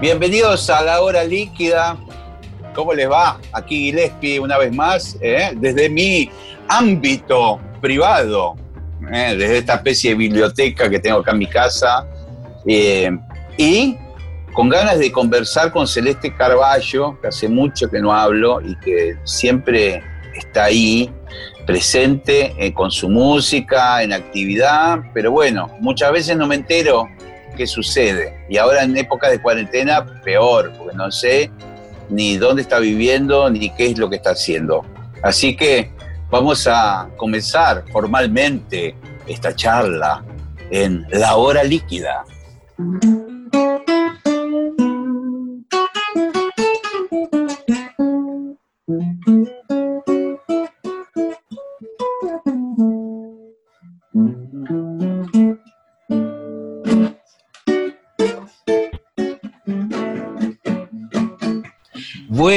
Bienvenidos a la hora líquida. ¿Cómo les va? Aquí Gillespie una vez más, ¿eh? desde mi ámbito privado, ¿eh? desde esta especie de biblioteca que tengo acá en mi casa. Eh, y con ganas de conversar con Celeste Carballo, que hace mucho que no hablo y que siempre está ahí, presente con su música, en actividad, pero bueno, muchas veces no me entero qué sucede. Y ahora en época de cuarentena, peor, porque no sé ni dónde está viviendo ni qué es lo que está haciendo. Así que vamos a comenzar formalmente esta charla en la hora líquida.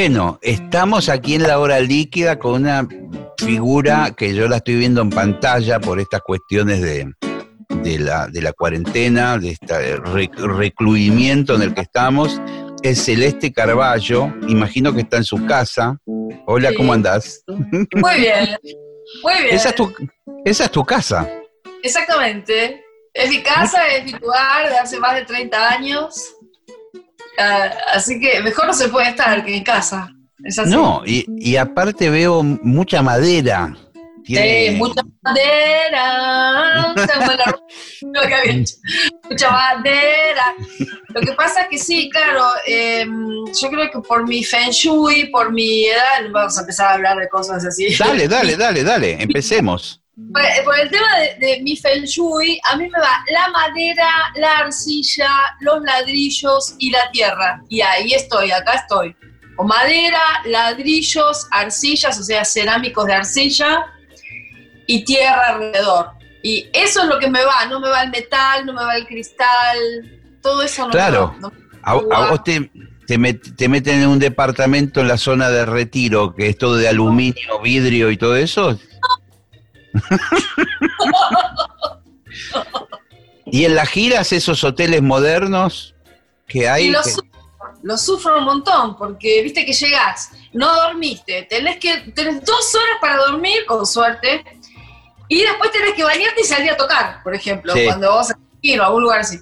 Bueno, estamos aquí en la hora líquida con una figura que yo la estoy viendo en pantalla por estas cuestiones de, la, cuarentena, de este recluimiento en el que estamos. Es Celeste Carballo, imagino que está en su casa. Hola, ¿cómo andás? Muy bien, muy bien. Esa es, tu, esa es tu casa. Exactamente. Es mi casa, es mi lugar de hace más de 30 años. Ah, así que mejor no se puede estar que en casa. No, y, aparte veo mucha madera. Sí, mucha madera. mucha madera. Lo que pasa es que sí, claro, em, yo creo que por mi feng shui, por mi edad, vamos a empezar a hablar de cosas así. Dale, dale, dale, dale, empecemos. Por, el tema de, mi feng shui, a mí me va la madera, la arcilla, los ladrillos y la tierra. Y ahí estoy, acá estoy. O madera, ladrillos, arcillas, o sea, cerámicos de arcilla y tierra alrededor. Y eso es lo que me va, no me va el metal, no me va el cristal, todo eso no claro. me va. a, vos te, te, meten en un departamento en la zona de retiro, que es todo de aluminio, vidrio y todo eso. y en las giras, esos hoteles modernos que hay. Y lo, sufro, un montón, porque viste que llegás, no dormiste, tenés que tenés dos horas para dormir, con suerte, y después tenés que bañarte y salir a tocar, por ejemplo, cuando vas a ir a algún lugar así.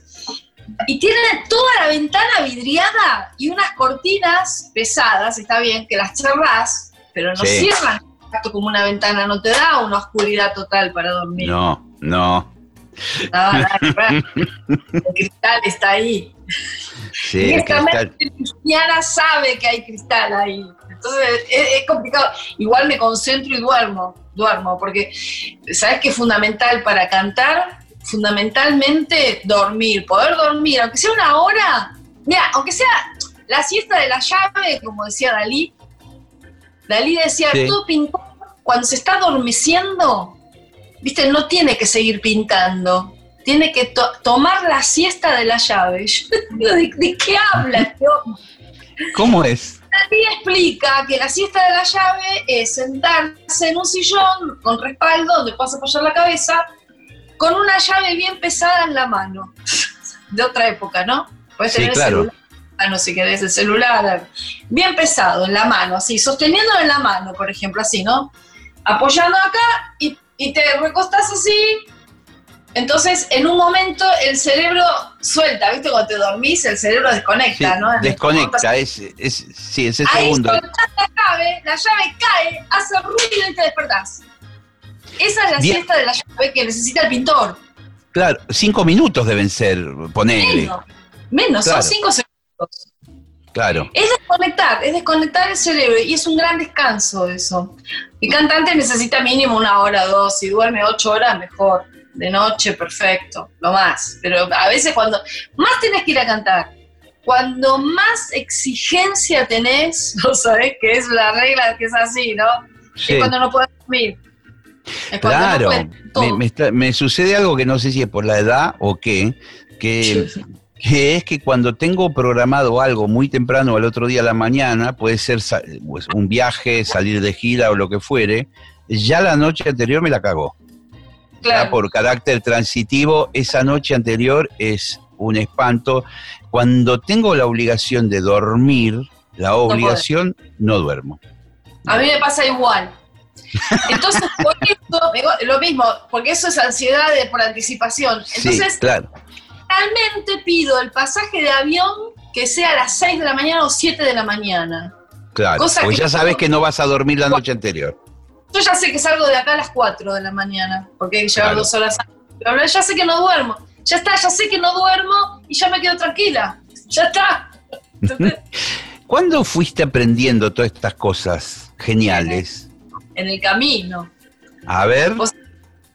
Y tienen toda la ventana vidriada y unas cortinas pesadas, está bien, que las cerrás, pero no cierran como una ventana, no te da una oscuridad total para dormir. No, no. No, el cristal está ahí. Sí, cristal. cristiana sabe que hay cristal ahí. Entonces es, complicado. Igual me concentro y duermo, duermo, porque sabes que es fundamental para cantar, fundamentalmente dormir, poder dormir, aunque sea una hora. Mira, aunque sea la siesta de la llave, como decía Dalí, Dalí decía, todo pintor, cuando se está adormeciendo, viste, no tiene que seguir pintando, tiene que tomar la siesta de la llave. ¿de, qué habla este ¿Cómo es? Dalí explica que la siesta de la llave es sentarse en un sillón con respaldo donde puedas apoyar la cabeza, con una llave bien pesada en la mano. De otra época, ¿no? Puedes sí, claro no sé qué es el celular, bien pesado en la mano, así, sosteniéndolo en la mano, por ejemplo, así, ¿no? Apoyando acá y, te recostas así. Entonces, en un momento el cerebro suelta, ¿viste? Cuando te dormís, el cerebro desconecta, ¿no? Desconecta, es, es, sí, es el segundo. Ahí la llave, la llave cae, hace ruido y te despertás. Esa es la siesta de la llave que necesita el pintor. Claro, cinco minutos deben ser, ponerle. Menos, menos son cinco segundos. Claro. Es desconectar, es desconectar el cerebro y es un gran descanso eso. El cantante necesita mínimo una hora, dos, si duerme ocho horas, mejor. de noche, perfecto, lo más. Pero a veces cuando más tenés que ir a cantar, cuando más exigencia tenés, no sabés que es la regla que es así, ¿no? Es cuando no puedes dormir. claro, me, sucede algo que no sé si es por la edad o qué, que, que es que cuando tengo programado algo muy temprano al otro día a la mañana, puede ser pues, un viaje, salir de gira o lo que fuere, ya la noche anterior me la cagó. Claro. por carácter transitivo, esa noche anterior es un espanto. Cuando tengo la obligación de dormir, la obligación, no, duermo. A mí me pasa igual. Entonces, por eso, lo mismo, porque eso es ansiedad por anticipación. Entonces, sí, claro. Realmente pido el pasaje de avión que sea a las 6 de la mañana o 7 de la mañana. Claro, porque ya sabes que no vas a dormir la noche anterior. Yo ya sé que salgo de acá a las 4 de la mañana, porque hay que llevar dos horas Pero ya sé que no duermo. Ya está, ya sé que no duermo y ya me quedo tranquila. Ya está. ¿Cuándo fuiste aprendiendo todas estas cosas geniales? En el camino. A ver.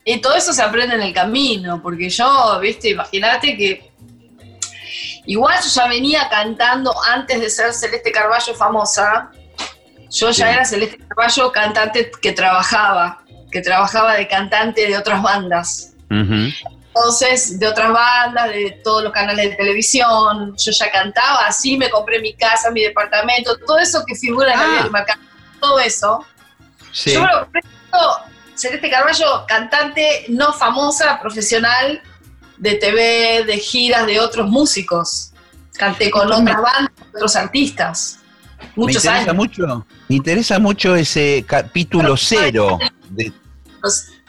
Y todo eso se aprende en el camino, porque yo, viste, imagínate que igual yo ya venía cantando antes de ser Celeste Carballo famosa, yo ya era Celeste Carballo, cantante que trabajaba, que trabajaba de cantante de otras bandas. Entonces, de otras bandas, de todos los canales de televisión, yo ya cantaba, así me compré mi casa, mi departamento, todo eso que figura en la vida ah. de todo eso. Yo me lo compré Celeste Carballo, cantante no famosa, profesional de TV, de giras de otros músicos. Canté con otras bandas, otros artistas. Muchos me interesa mucho, me interesa mucho ese capítulo cero.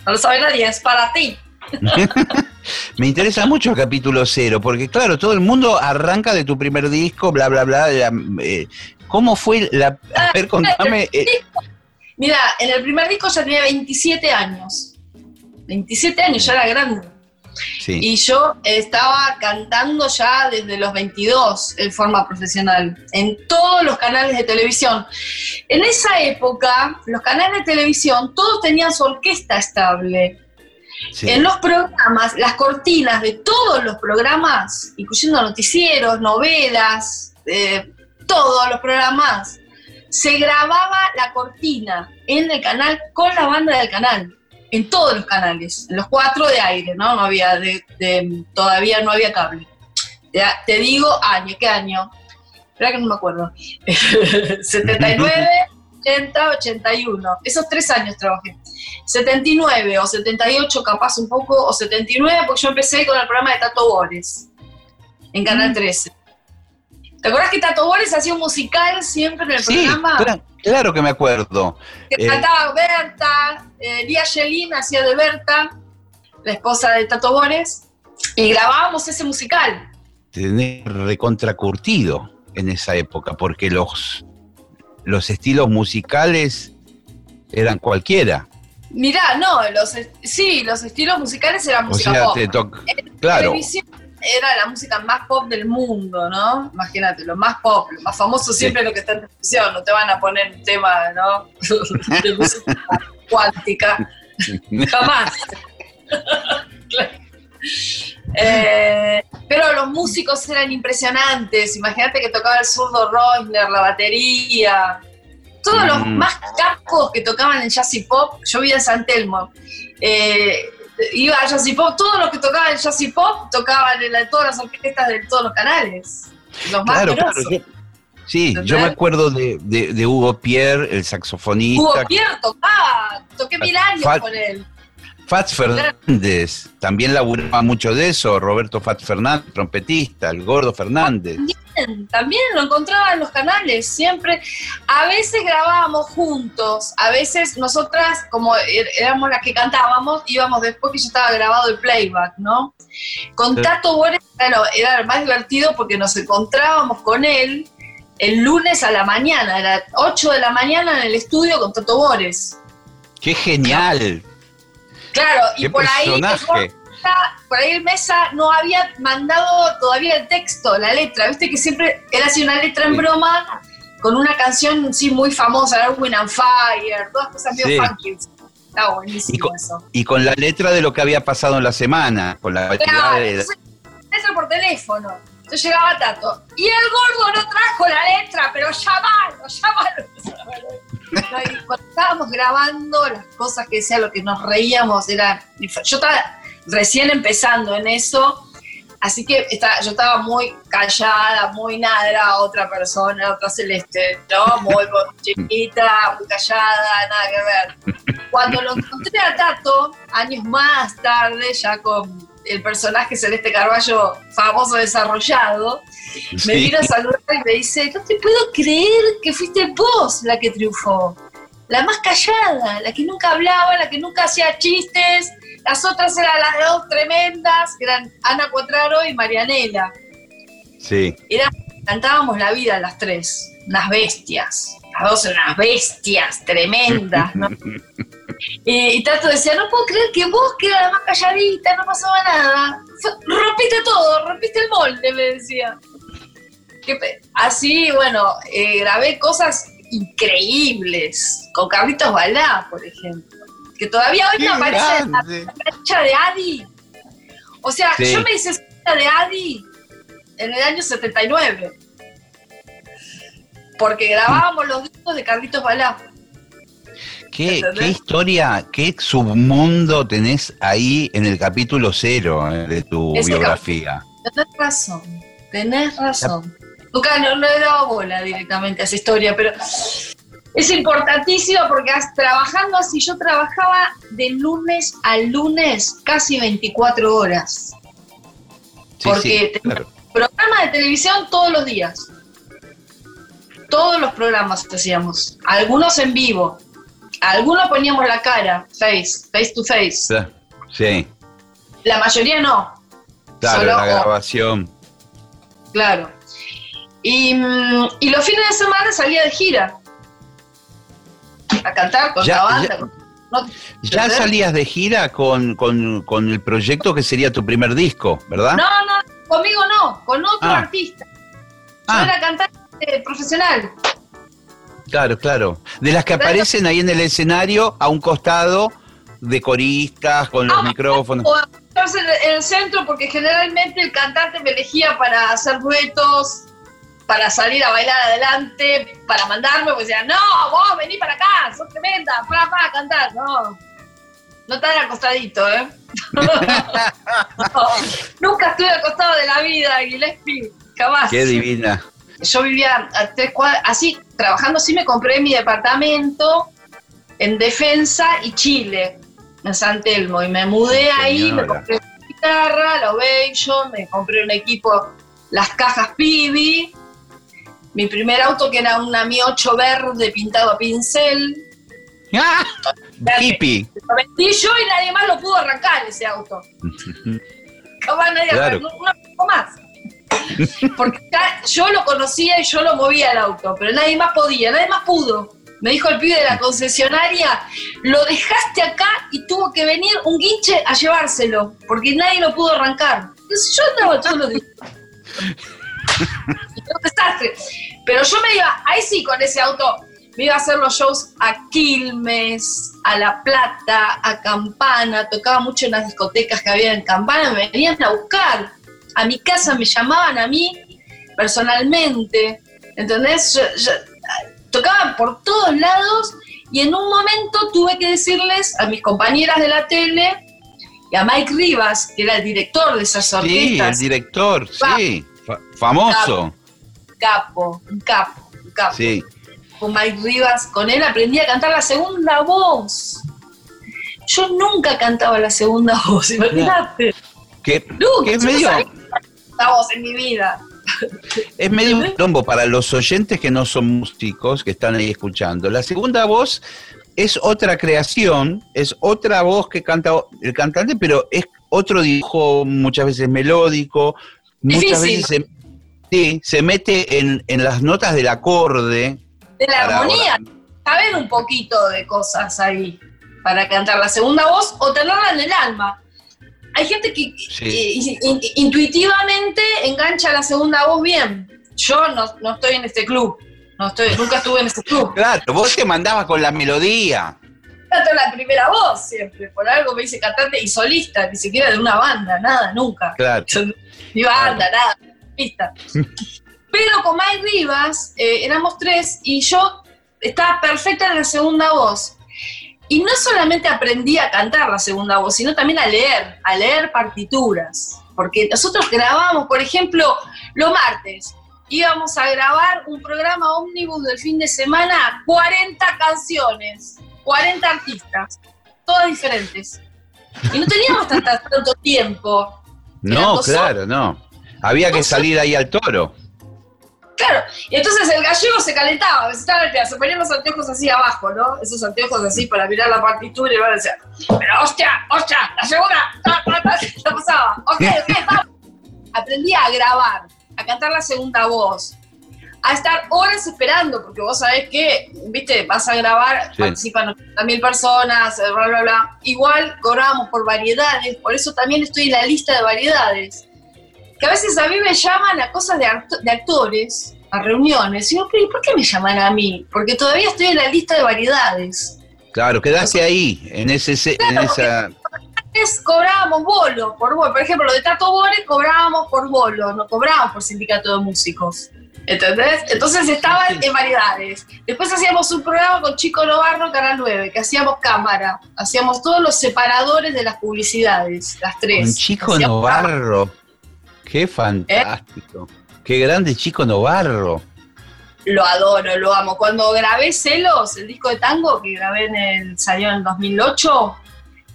No lo sabe nadie, es para ti. me interesa mucho el capítulo cero, porque claro, todo el mundo arranca de tu primer disco, bla, bla, bla. Eh, ¿Cómo fue la... A ah, ver, contame... Eh. Mira, en el primer disco ya tenía 27 años. 27 años, ya era grande. Y yo estaba cantando ya desde los 22 en forma profesional, en todos los canales de televisión. En esa época, los canales de televisión, todos tenían su orquesta estable. En los programas, las cortinas de todos los programas, incluyendo noticieros, novelas, eh, todos los programas, se grababa la cortina en el canal con la banda del canal en todos los canales, en los cuatro de aire, ¿no? No había, de, todavía no había cable. Te, digo año, ¿qué año? Espera que no me acuerdo. 79, 80, 81. Esos tres años trabajé. 79 o 78 capaz un poco, o 79 porque yo empecé con el programa de Tato Bores en Canal 13. ¿Te acuerdas que Tato Bores hacía un musical siempre en el sí, programa? Claro que me acuerdo. Que eh, cantaba Berta, eh, Lía Yelín hacía de Berta, la esposa de Tato Bores, y grabábamos ese musical. Tener recontracurtido en esa época, porque los, los estilos musicales eran cualquiera. Mirá, no, los, sí, los estilos musicales eran música o sea, claro era la música más pop del mundo, ¿no? Imagínate, lo más pop, lo más famoso siempre es lo que está en televisión, no te van a poner un tema, ¿no? de música cuántica, jamás. Eh, pero los músicos eran impresionantes, imagínate que tocaba el zurdo Reusner, la batería, todos los mm. más capos que tocaban en jazz y pop, yo vivía en San Telmo. Eh, iba a Pop, todos los que tocaban en Jazz Pop tocaban en todas las orquestas de todos los canales. Los más claro, Sí, yo me acuerdo de, de, Hugo Pierre, el saxofonista. Hugo Pierre tocaba, toqué mil años con él. Fats Fernández, también laburaba mucho de eso, Roberto Fats Fernández, trompetista, el gordo Fernández. También, también lo encontraba en los canales, siempre. A veces grabábamos juntos, a veces nosotras, como er, éramos las que cantábamos, íbamos después que ya estaba grabado el playback, ¿no? Con Tato Bores claro, era más divertido porque nos encontrábamos con él el lunes a la mañana, a las 8 de la mañana en el estudio con Tato Bores. ¡Qué genial! Claro, y por ahí, por ahí el Mesa no había mandado todavía el texto, la letra. Viste que siempre era así una letra en broma con una canción sí muy famosa, Win and Fire, todas cosas medio funky. Está buenísimo Y con, eso. y con la letra de lo que había pasado en la semana, con la Claro, de- entonces, por teléfono. Entonces llegaba Tato. Y el gordo no trajo la letra, pero llamalo, llamalo. Cuando estábamos grabando las cosas que decía, lo que nos reíamos, era. Yo estaba recién empezando en eso, así que estaba, yo estaba muy callada, muy nada, otra persona, otra celeste, ¿no? Muy chiquita, muy callada, nada que ver. Cuando lo encontré a Tato, años más tarde, ya con el personaje Celeste Carballo famoso desarrollado, me vino a saludar y me dice, no te puedo creer que fuiste vos la que triunfó. La más callada, la que nunca hablaba, la que nunca hacía chistes. Las otras eran las dos tremendas, que eran Ana Cuatraro y Marianela. Sí. Era, cantábamos la vida las tres, unas bestias. Las dos eran unas bestias tremendas, ¿no? y, y Tato decía, no puedo creer que vos, que era la más calladita, no pasaba nada. Rompiste todo, rompiste el molde, me decía. Así, bueno, eh, grabé cosas increíbles. Con Carlitos Balá, por ejemplo. Que todavía hoy Qué me aparece en la plancha de Adi. O sea, Sí. yo me hice socia de Adi en el año 79. Porque grabábamos los discos de Carlitos Balá. ¿Qué, historia, qué submundo tenés ahí en el capítulo cero eh, de tu Ese biografía? Tenés razón, tenés razón. Nunca no, no he dado bola directamente a esa historia, pero es importantísimo porque trabajando así, yo trabajaba de lunes a lunes casi 24 horas. Sí, Porque sí, claro. Programa de televisión todos los días. Todos los programas hacíamos. Algunos en vivo. Algunos poníamos la cara, face, face to face. Sí, La mayoría no. claro, Solo la o- grabación. Claro. Y, mm, y los fines de semana salía de gira. A cantar con Ya- la banda. ya- con- no- Ya ¿entendés? salías de gira con, con- con el proyecto que sería tu primer disco, ¿verdad? No, no, conmigo no, con otro Ah. artista. Yo Ah. era cantante profesional. Claro, claro. De las que aparecen ahí en el escenario a un costado de coristas con los Ah, micrófonos. O en el centro porque generalmente el cantante me elegía para hacer duetos, para salir a bailar adelante, para mandarme, pues decía, no, vos vení para acá, sos tremenda, para, para cantar, no. No tan acostadito, ¿eh? No, nunca estuve acostado de la vida, Gillespie, jamás. Qué divina. Yo vivía a tres cuadras, así, trabajando así me compré mi departamento en Defensa y Chile, en San Telmo, y me mudé ahí, me compré una guitarra, la Ovation, me compré un equipo, las cajas Pibi, mi primer auto que era una Mi 8 verde pintado a pincel, ¡Ah! Hippie. lo vendí yo y nadie más lo pudo arrancar ese auto. Jamás nadie Claro. arrancó una poco más. Porque yo lo conocía y yo lo movía el auto, pero nadie más podía, nadie más pudo. Me dijo el pibe de la concesionaria, lo dejaste acá y tuvo que venir un guinche a llevárselo, porque nadie lo pudo arrancar. Entonces yo andaba todos los días. Desastre. Pero yo me iba, ahí sí con ese auto, me iba a hacer los shows a Quilmes, a La Plata, a Campana, tocaba mucho en las discotecas que había en Campana, me venían a buscar. A mi casa me llamaban a mí personalmente, ¿entendés? Yo- yo- tocaban por todos lados y en un momento tuve que decirles a mis compañeras de la tele y a Mike Rivas, que era el director de esas Sí, el orquestas, director, sí. Fa- famoso. capo, un capo, un capo. Sí. con Mike Rivas, con él aprendí a cantar la segunda voz. Yo nunca cantaba la segunda voz, imagínate. Que, es no medio, la voz en mi vida. es medio un tombo para los oyentes que no son músicos, que están ahí escuchando. La segunda voz es otra creación, es otra voz que canta el cantante, pero es otro dibujo muchas veces melódico, muchas Difícil. veces se, sí, se mete en, en las notas del acorde. De la armonía, saber un poquito de cosas ahí para cantar la segunda voz o tenerla en el alma. Hay gente que Sí. in- intuitivamente engancha la segunda voz bien. Yo no, no estoy en este club, no estoy, nunca estuve en este club. Claro, vos te mandabas con la melodía. canto la primera voz siempre, por algo me dice cantante y solista, ni siquiera de una banda, nada, nunca. Claro. Ni banda, nada, pista. Pero con Mike Rivas eh, éramos tres y yo estaba perfecta en la segunda voz. Y no solamente aprendí a cantar la segunda voz, sino también a leer, a leer partituras. Porque nosotros grabamos, por ejemplo, los martes, íbamos a grabar un programa ómnibus del fin de semana, 40 canciones, 40 artistas, todas diferentes. Y no teníamos tanta, tanto tiempo. No, claro, no. Había que salir ahí al toro. Claro, y entonces el gallego se calentaba, se, estaba, se ponía los anteojos así abajo, ¿no? Esos anteojos así para mirar la partitura y a decía, pero hostia, hostia, la segunda, la pasaba, ok, ok, vamos. Aprendí a grabar, a cantar la segunda voz, a estar horas esperando, porque vos sabés que, viste, vas a grabar, participan mil personas, bla, bla, bla. Igual cobrábamos por variedades, por eso también estoy en la lista de variedades que a veces a mí me llaman a cosas de, de actores, a reuniones, y digo, ¿y por qué me llaman a mí? Porque todavía estoy en la lista de variedades. Claro, quedaste ahí, en, ese, en esa... Antes cobrábamos bolo, por bolo. Por ejemplo, lo de Tato Bore cobrábamos por bolo, no cobrábamos por sindicato de músicos. ¿Entendés? Entonces estaban en variedades. Después hacíamos un programa con Chico Novarro, Canal 9, que hacíamos cámara. Hacíamos todos los separadores de las publicidades, las tres. Con Chico Novarro. Qué fantástico. Qué grande chico Novarro. Lo adoro, lo amo. Cuando grabé Celos, el disco de tango que grabé en el, salió en el 2008,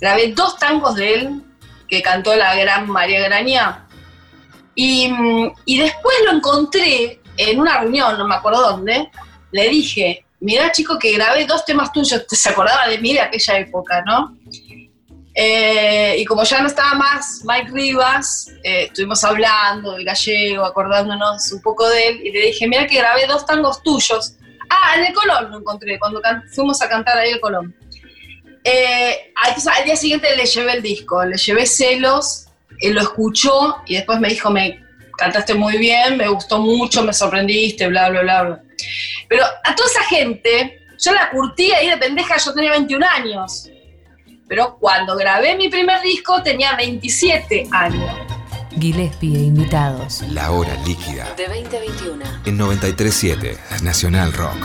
grabé dos tangos de él que cantó la gran María Graña. Y, y después lo encontré en una reunión, no me acuerdo dónde. Le dije, mira chico que grabé dos temas tuyos, se acordaba de mí de aquella época, ¿no? Eh, y como ya no estaba más Mike Rivas, eh, estuvimos hablando del gallego, acordándonos un poco de él, y le dije, mira que grabé dos tangos tuyos. Ah, en el Colón lo encontré, cuando fuimos a cantar ahí el Colón. Eh, al día siguiente le llevé el disco, le llevé celos, él lo escuchó y después me dijo, me cantaste muy bien, me gustó mucho, me sorprendiste, bla, bla, bla, bla. Pero a toda esa gente, yo la curtí ahí de pendeja, yo tenía 21 años pero cuando grabé mi primer disco tenía 27 años. Gillespie e invitados. La hora líquida. De 2021. En 937 Nacional Rock.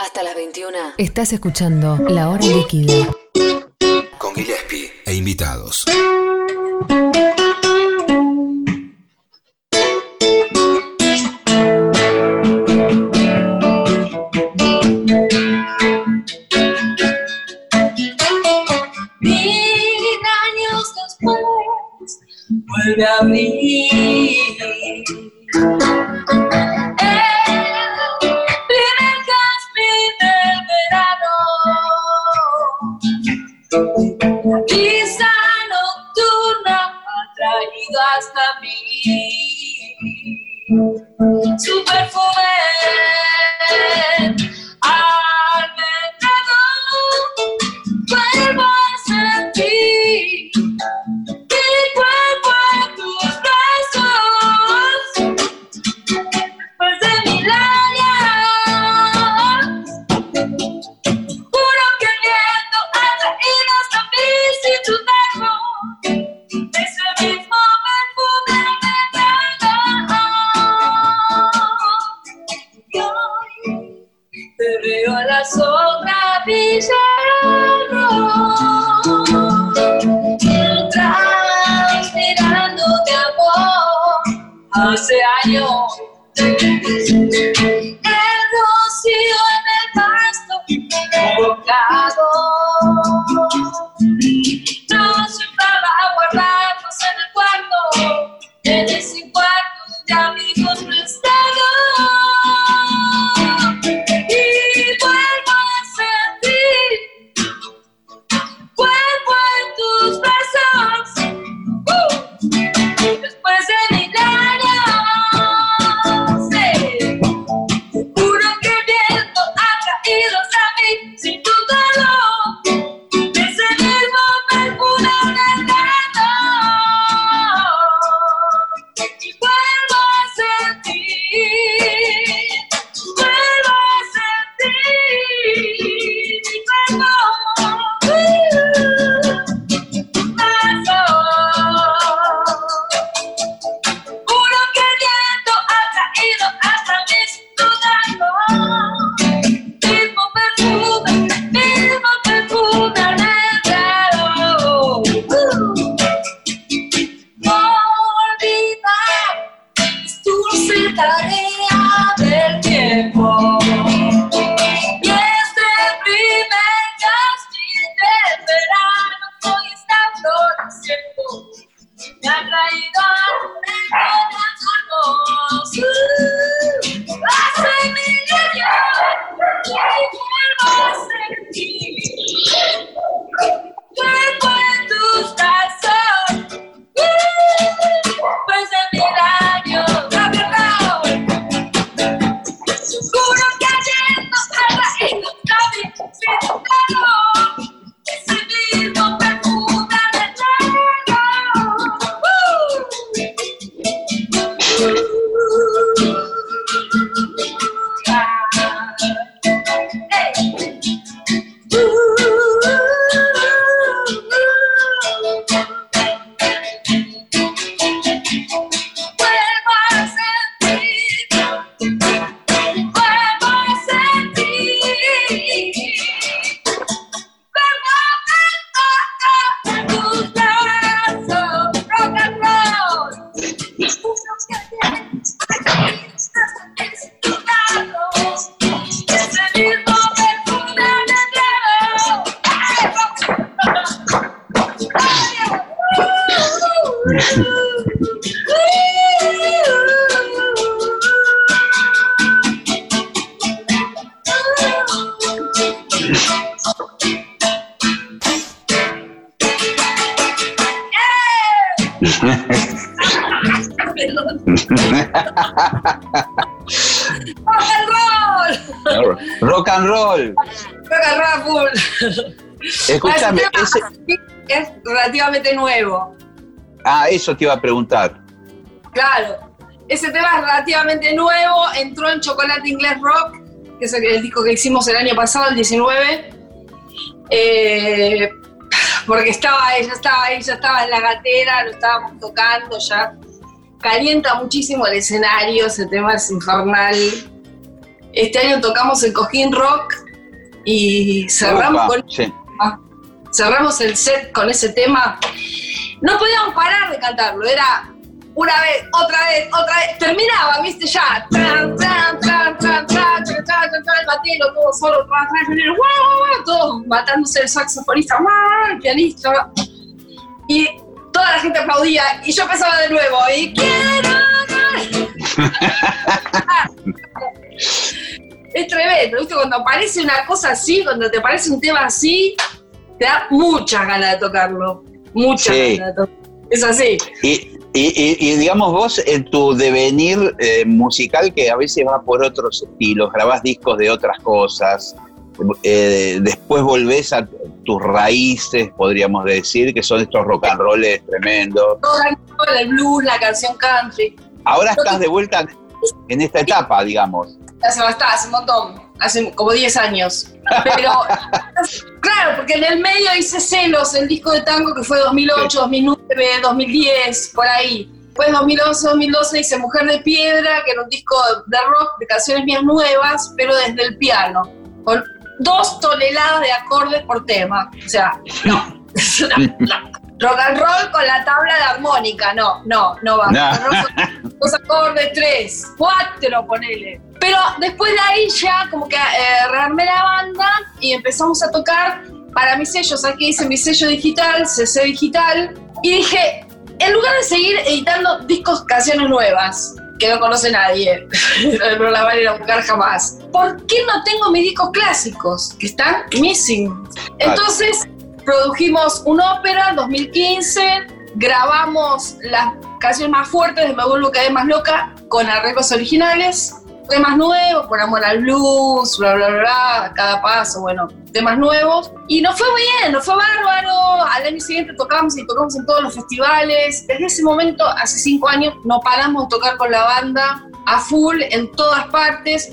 Hasta las 21. Estás escuchando La hora líquida. Con Gillespie e invitados. Vuelve a abrir. Brisa nocturna ha traído hasta mí su perfume. Escúchame, Ese es relativamente nuevo. ah, eso te iba a preguntar. Claro. Ese tema es relativamente nuevo, entró en Chocolate Inglés Rock, que es el, disco que hicimos el año pasado, el 19. Eh, porque estaba ahí, ya estaba ahí, ya estaba en la gatera, lo estábamos tocando ya. Calienta muchísimo el escenario, ese tema es infernal. Este año tocamos el Cojín Rock y cerramos, con, cerramos el set con ese tema. No podíamos parar de cantarlo, era una vez, otra vez, otra vez, terminaba, viste, ya, el batero, todo solo, todos matándose el saxofonista, el pianista, y toda la gente aplaudía, y yo empezaba de nuevo, y quiero... Es tremendo, ¿viste? Cuando aparece una cosa así, cuando te aparece un tema así, te da muchas ganas de tocarlo. Muchas Sí. ganas de tocarlo. Es así. Y, y- y- y digamos vos, en tu devenir eh, musical, que a veces va por otros estilos, grabás discos de otras cosas, eh, después volvés a tus raíces, podríamos decir, que son estos rock and rolls tremendos. Todo el blues, la canción country. Ahora estás de vuelta en esta etapa, digamos. Hace bastante, hace un montón. Hace como 10 años. Pero, claro, porque en el medio hice Celos, el disco de tango que fue 2008, 2009, 2010, por ahí. Después 2011, 2012 hice Mujer de Piedra, que era un disco de rock, de canciones mías nuevas, pero desde el piano. Con dos toneladas de acordes por tema. O sea, no. no, no. Rock and roll con la tabla de armónica, no, no, no va. No. Dos acordes, tres, cuatro, ponele. Pero después de ahí ya como que eh, rearmé la banda y empezamos a tocar para mi sello, ¿sabes qué hice? Mi sello digital, CC Digital, y dije, en lugar de seguir editando discos, canciones nuevas, que no conoce nadie, no la van a ir a buscar jamás, ¿por qué no tengo mis discos clásicos que están missing? Entonces produjimos una ópera en 2015, grabamos las canciones más fuertes de Me vuelvo cada vez más loca con arreglos originales, temas nuevos, por amor al blues, bla, bla, bla, bla, cada paso, bueno, temas nuevos. Y nos fue bien, nos fue bárbaro. Al año siguiente tocamos y tocamos en todos los festivales. Desde ese momento, hace cinco años, no paramos de tocar con la banda a full en todas partes.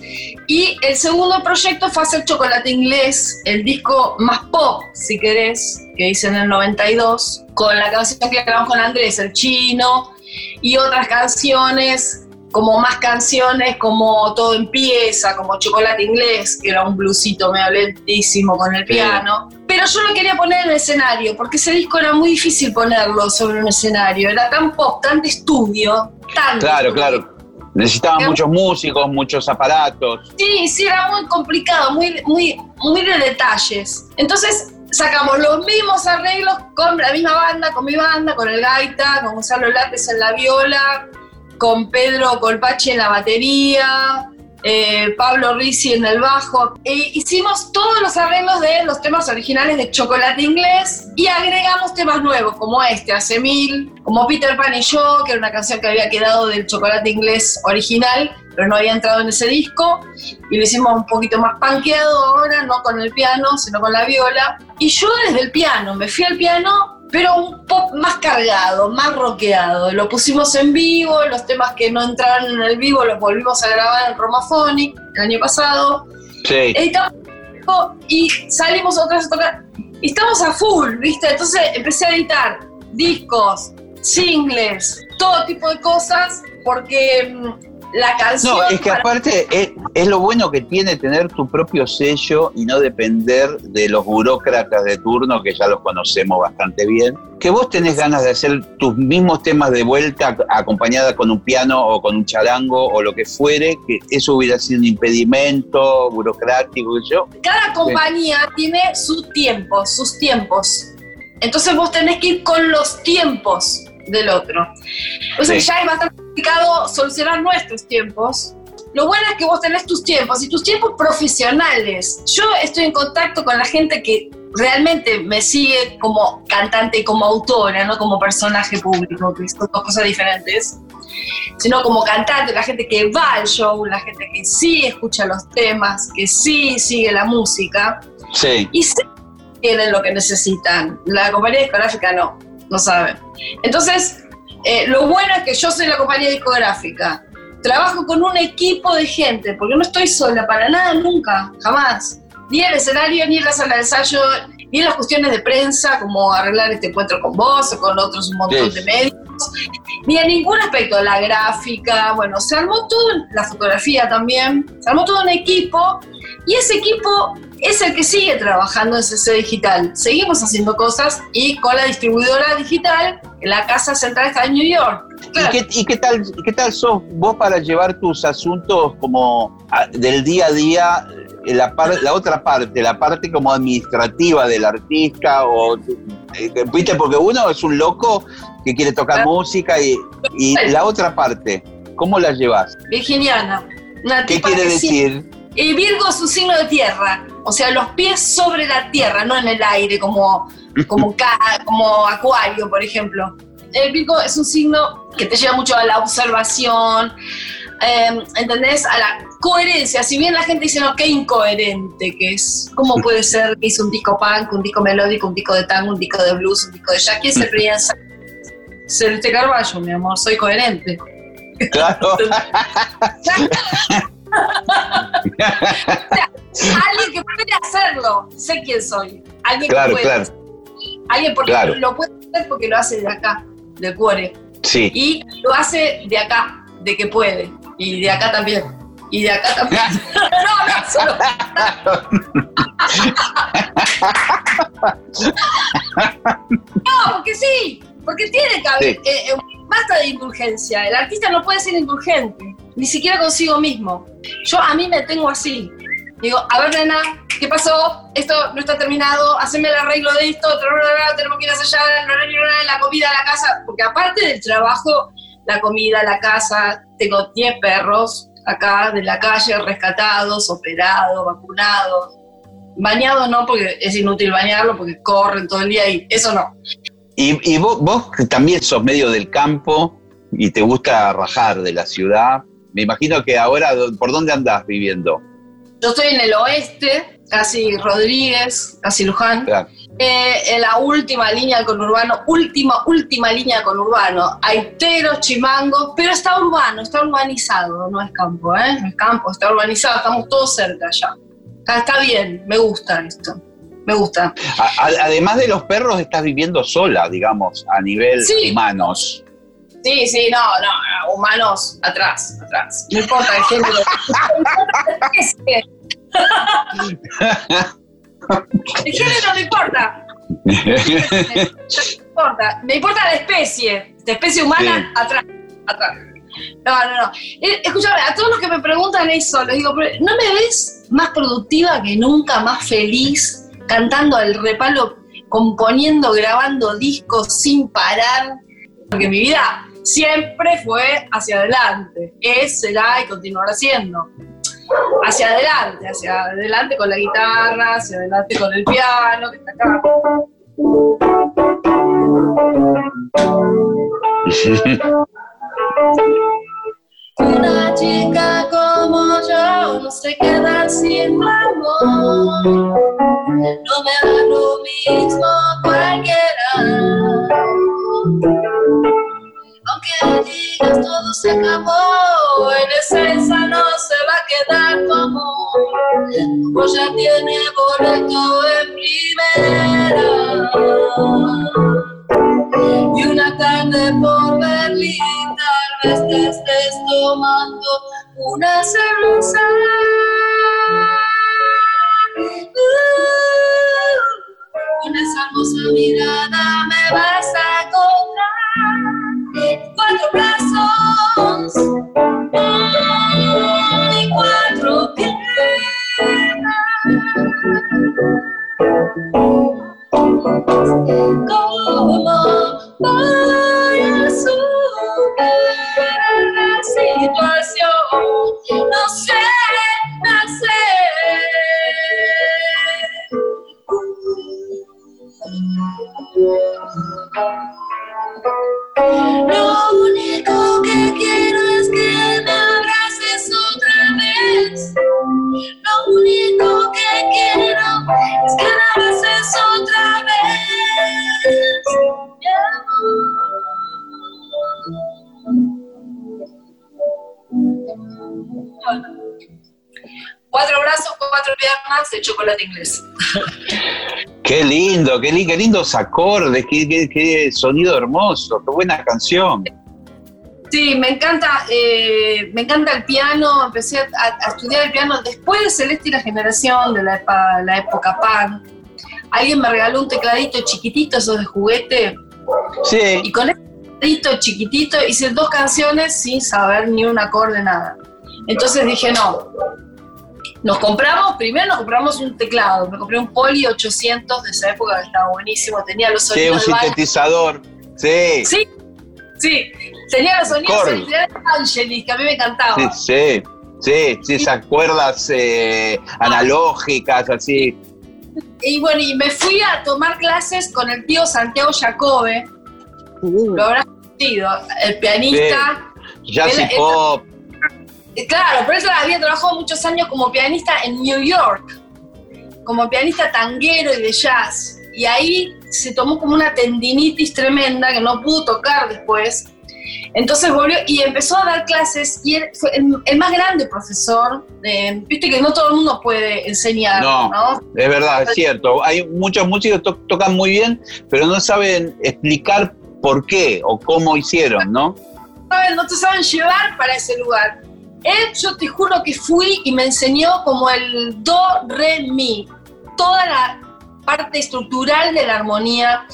Y el segundo proyecto fue hacer Chocolate Inglés, el disco más pop, si querés, que hice en el 92, con la canción que grabamos con Andrés, El Chino, y otras canciones, como más canciones, como Todo Empieza, como Chocolate Inglés, que era un bluesito medio lentísimo con el piano. Pero yo lo quería poner en el escenario, porque ese disco era muy difícil ponerlo sobre un escenario, era tan pop, tan de estudio, tan de Claro, estudio. claro. Necesitaban muchos músicos, muchos aparatos. Sí, sí, era muy complicado, muy, muy, muy de detalles. Entonces sacamos los mismos arreglos con la misma banda, con mi banda, con el gaita, con Gonzalo Lápez en la viola, con Pedro Colpachi en la batería, eh, Pablo Rizzi en el bajo. E hicimos todos los arreglos de los temas originales de Chocolate Inglés y agregamos temas nuevos como este, Hace Mil, como Peter Pan y yo, que era una canción que había quedado del Chocolate Inglés original, pero no había entrado en ese disco. Y lo hicimos un poquito más panqueado ahora, no con el piano, sino con la viola. Y yo desde el piano, me fui al piano pero un pop más cargado, más rockeado. Lo pusimos en vivo, los temas que no entraron en el vivo los volvimos a grabar en Romaphonic el año pasado. Sí. Editamos y salimos otra vez a tocar. Y Estamos a full, ¿viste? Entonces empecé a editar discos, singles, todo tipo de cosas, porque mm, la canción... No, es que para- aparte es, es lo bueno que tiene tener tu propio sello y no depender de los burócratas de turno, que ya los conocemos bastante bien. Que vos tenés ganas de hacer tus mismos temas de vuelta acompañada con un piano o con un charango o lo que fuere, que eso hubiera sido un impedimento burocrático y yo. cada compañía tiene sus tiempos, sus tiempos. Entonces vos tenés que ir con los tiempos del otro. Entonces Sí. ya es bastante complicado solucionar nuestros tiempos. Lo bueno es que vos tenés tus tiempos y tus tiempos profesionales. Yo estoy en contacto con la gente que realmente me sigue como cantante y como autora, no como personaje público, que son dos cosas diferentes, sino como cantante, la gente que va al show, la gente que sí escucha los temas, que sí sigue la música Sí. y sí tienen lo que necesitan. La compañía discográfica no, no sabe. Entonces, eh, lo bueno es que yo soy la compañía discográfica. Trabajo con un equipo de gente, porque no estoy sola para nada, nunca, jamás. Ni en el escenario, ni en la sala de ensayo, ni en las cuestiones de prensa, como arreglar este encuentro con vos o con otros un montón Sí. de medios, ni en ningún aspecto, la gráfica, bueno, se armó todo, la fotografía también, se armó todo un equipo y ese equipo es el que sigue trabajando en CC Digital. Seguimos haciendo cosas y con la distribuidora digital, la casa central está en New York. Claro. ¿Y, qué, y qué tal, qué tal sos vos para llevar tus asuntos como a- del día a día, eh, la, par- la otra parte, la parte como administrativa del artista? O, eh, ¿Viste? Porque uno es un loco que quiere tocar música y, y la otra parte, ¿cómo la llevas? Virginiana. Una ¿Qué quiere decir? Y Virgo es un signo de tierra, o sea, los pies sobre la tierra, no en el aire, como, como acuario, por ejemplo. El Virgo es un signo que te lleva mucho a la observación, eh, ¿entendés? A la coherencia. Si bien la gente dice, no, qué incoherente que es. ¿Cómo puede ser que hizo un disco punk, un disco melódico, un disco de tango, un disco de blues, un disco de jazz? ¿Quién se piensa? Celeste Carballo, mi amor, soy coherente. Claro. Alguien que puede hacerlo, sé quién soy. Alguien Claro, que puede. claro. Alguien porque Claro. lo puede hacer porque lo hace de acá, de cuore. Sí. Y lo hace de acá, de que puede. Y de acá también. Y de acá también. no, no, solo. no, porque sí. Porque tiene que haber. Sí. eh, eh, basta de indulgencia. El artista no puede ser indulgente. Ni siquiera consigo mismo. Yo a mí me tengo así. Digo, a ver, nena, ¿qué pasó? Esto no está terminado, haceme el arreglo de esto, tenemos que ir a ensayar, tra, tra, tra, la comida, la casa, porque aparte del trabajo, la comida, la casa, tengo 10 perros acá de la calle, rescatados, operados, vacunados. Bañados no, porque es inútil bañarlo, porque corren todo el día y eso no. Y, y vos, vos también sos medio del campo y te gusta rajar de la ciudad. Me imagino que ahora, ¿por dónde andás viviendo? Yo estoy en el oeste, casi Rodríguez, casi Luján. Claro. Eh, en la última línea del conurbano, última, última línea del conurbano. Hay teros, chimangos, pero está urbano, está urbanizado, no es campo, ¿eh? No es campo, está urbanizado, estamos todos cerca ya. Está, está bien, me gusta esto, me gusta. A- además de los perros, estás viviendo sola, digamos, a nivel Sí. humanos. Sí, sí, no, no, no, humanos atrás, atrás. No importa el género. no importa la especie. El género no importa. No importa. Me importa la especie. La especie humana, atrás. atrás. No, no, no. Eh, escúchame, a todos los que me preguntan eso, les digo, pero ¿no me ves más productiva que nunca, más feliz, cantando al repalo, componiendo, grabando discos sin parar? Porque mi vida siempre fue hacia adelante. Es, será y continuará siendo. Hacia adelante, hacia adelante con la guitarra, hacia adelante con el piano, que está acá. Una chica como yo no se queda sin amor. No me da lo mismo cualquiera. Aunque digas todo se acabó, en esencia no se va a quedar como, pues ya tiene boleto en primera. Y una tarde por Berlín tal vez te estés tomando una cerveza. Esa hermosa mirada lindo, qué, li- qué lindos acordes, qué, qué- qué sonido hermoso, qué buena canción. Sí, me encanta, eh, me encanta el piano, empecé a, a estudiar el piano después de Celeste y la Generación, de la, la época pan. Alguien me regaló un tecladito chiquitito, esos de juguete, Sí, y con ese tecladito chiquitito hice dos canciones sin saber ni un acorde, nada. Entonces dije, no, nos compramos, primero nos compramos un teclado, me compré un Poly 800 de esa época que estaba buenísimo, tenía los sí, un sonidos del baile. sintetizador. Sí, Sí, sí, tenía los sonidos de Angelis, que a mí me encantaba. sí, sí, sí, sí, esas cuerdas eh, analógicas, así. Y bueno, y me fui a tomar clases con el tío Santiago Jacobe, lo habrás conocido, el pianista. Jazz y pop. Claro, pero él había trabajado muchos años como pianista en New York, como pianista tanguero y de jazz. Y ahí se tomó como una tendinitis tremenda que no pudo tocar después. Entonces volvió y empezó a dar clases y él fue el, el más grande profesor. eh, Viste que no todo el mundo puede enseñar, No. ¿no? Es verdad, es cierto. Hay muchos músicos que to- tocan muy bien, pero no saben explicar por qué o cómo hicieron, ¿no? no te saben llevar para ese lugar. Él, yo te juro que fui y me enseñó como el do, re, mi, toda la parte estructural de la armonía,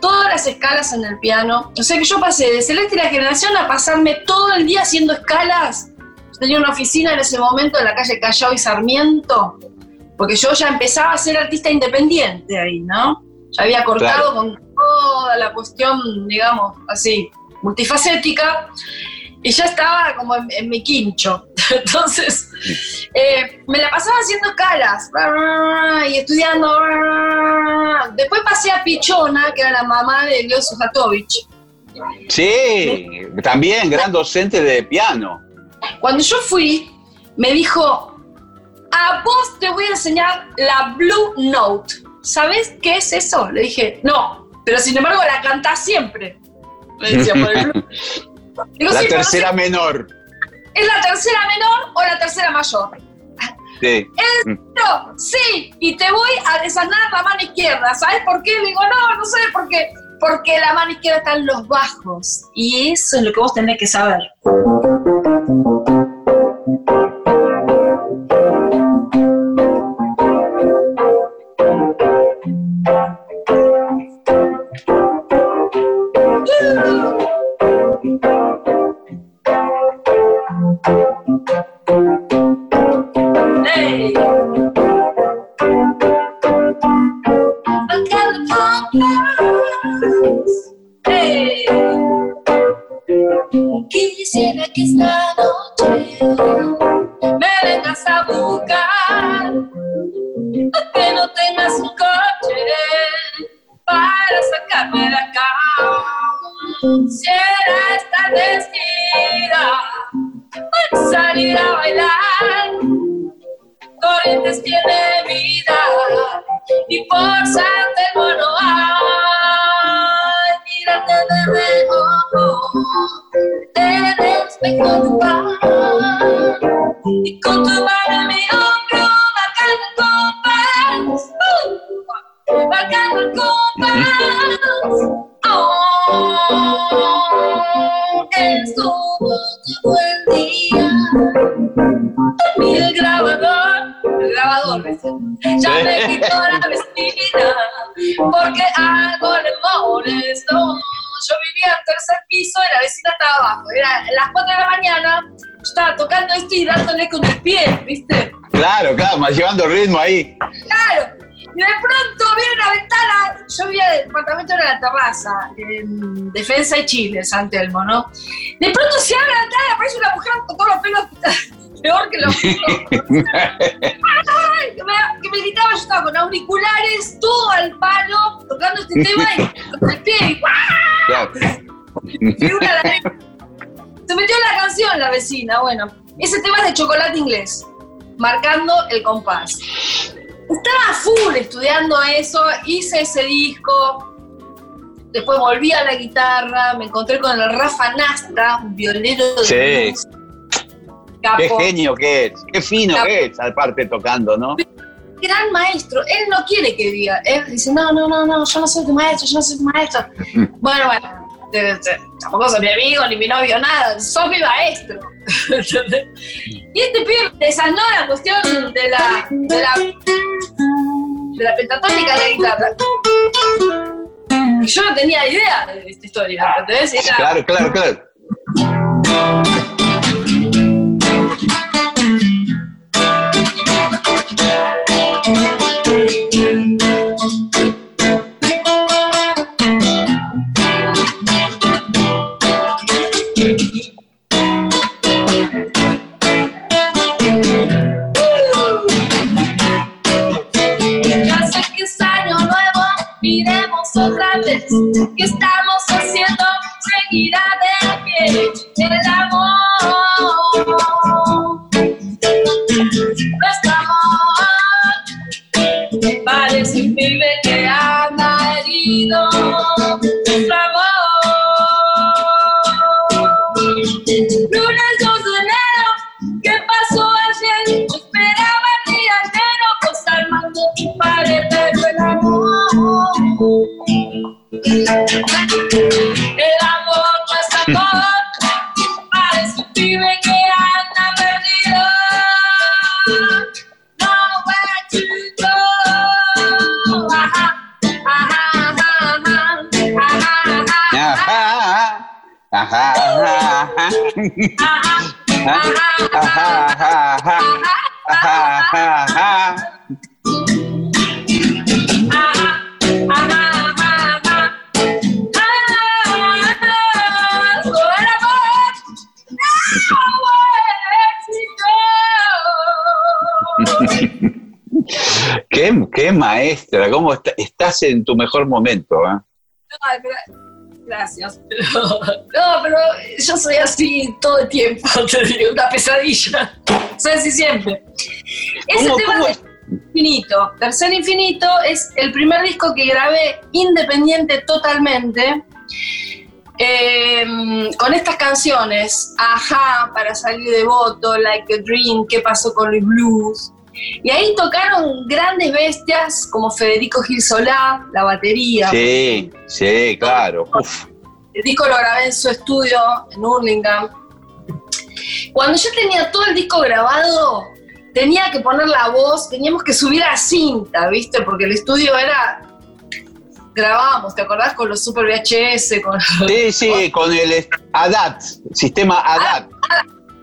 todas las escalas en el piano. O sea que yo pasé de Celeste y la Generación a pasarme todo el día haciendo escalas. Tenía una oficina en ese momento en la calle Callao y Sarmiento, porque yo ya empezaba a ser artista independiente ahí, ¿no? Ya había cortado con toda la cuestión, digamos, así, multifacética, y ya estaba como en, en mi quincho. Entonces, eh, me la pasaba haciendo escalas y estudiando. Después pasé a Pichona, que era la mamá de Leo Sujatovich. Sí, también gran docente de piano. Cuando yo fui, me dijo, a vos te voy a enseñar la Blue Note. ¿Sabes qué es eso? Le dije, no, pero sin embargo la cantás siempre. Me decía, por el Blue. La "Sí, pero no tercera menor. ¿Es la tercera menor o la tercera mayor? Sí. No, sí, y te voy a desanar la mano izquierda. ¿Sabes por qué? Digo, no, no sé por qué. Porque la mano izquierda está en los bajos. Y eso es lo que vos tenés que saber. Llevando ritmo ahí. Claro. Y de pronto vi una ventana, yo vivía el departamento de la terraza, en Defensa y Chile, San Telmo, ¿no? De pronto se abre la ventana y aparece una mujer con todos los pelos peor que los pelos. Ay, que, me, que me gritaba, yo estaba con auriculares, todo al palo, tocando este tema y con el pie y una. Se metió en la canción la vecina, bueno. Ese tema es de chocolate inglés, marcando el compás. Estaba full estudiando eso, hice ese disco, después volví a la guitarra, me encontré con el Rafa Nastra, un violero de Sí. Qué genio que es, qué fino Capo. que es, aparte tocando, ¿no? gran maestro. Él no quiere que diga, él dice, no, no, no, no, yo no soy tu maestro, yo no soy tu maestro. bueno, bueno, tampoco soy mi amigo, ni mi novio, nada, sos mi maestro. Y este pibe desasnó la cuestión de la, de la, de la pentatónica de la guitarra. Y yo no tenía idea de esta historia, Claro, claro, claro. que estamos haciendo seguirá de Qué, qué maestra, cómo está- estás en tu mejor momento, ¿eh? Ay, gra- Gracias, pero, no, pero yo soy así todo el tiempo, te digo, una pesadilla. Soy así siempre. Ese ¿Cómo- tema de? Infinito, Tercer Infinito, es el primer disco que grabé independiente totalmente. eh, con estas canciones, Ajá, para salir de voto, Like a Dream, ¿Qué pasó con los blues? Y ahí tocaron grandes bestias como Federico Gil Solá, la batería. Sí, sí, claro. Uf, El disco lo grabé en su estudio en Hurlingham. Cuando yo tenía todo el disco grabado, tenía que poner la voz, teníamos que subir a cinta, ¿viste? Porque el estudio era. Grabábamos, ¿te acordás? Con los Super VHS, con. Sí, sí, con el ADAT, sistema ADAT.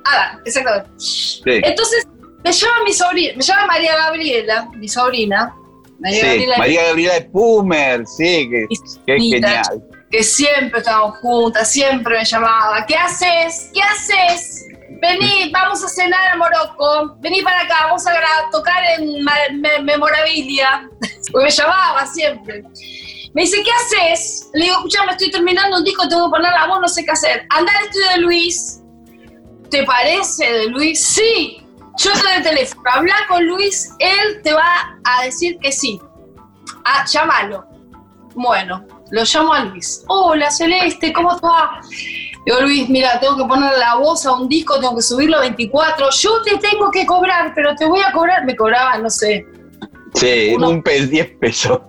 Adán, exactamente. Sí, Entonces, me llama mi sobrina, me llama María Gabriela, mi sobrina. María sí. Gabriela, María Gabriela de Pumer, sí, que, qué Mira. genial. que siempre estábamos juntas, siempre me llamaba. ¿Qué haces? ¿Qué haces? Vení, vamos a cenar a Morocco. Vení para acá, vamos a tocar en Me- Memorabilia. Porque me llamaba siempre. Me dice, ¿qué haces? Le digo, escuchame, estoy terminando un disco, tengo que poner la voz, no sé qué hacer. Anda al estudio de Luis. ¿Te parece de Luis? Sí. Yo te doy el teléfono. Habla con Luis, él te va a decir que sí. Ah, llámalo. Bueno, lo llamo a Luis. Hola, Celeste, ¿cómo te va? Digo, Luis, mira, tengo que poner la voz a un disco, tengo que subirlo a 24. Yo te tengo que cobrar, pero te voy a cobrar. Me cobraba, no sé. Sí, Uno- un pe 10 pesos.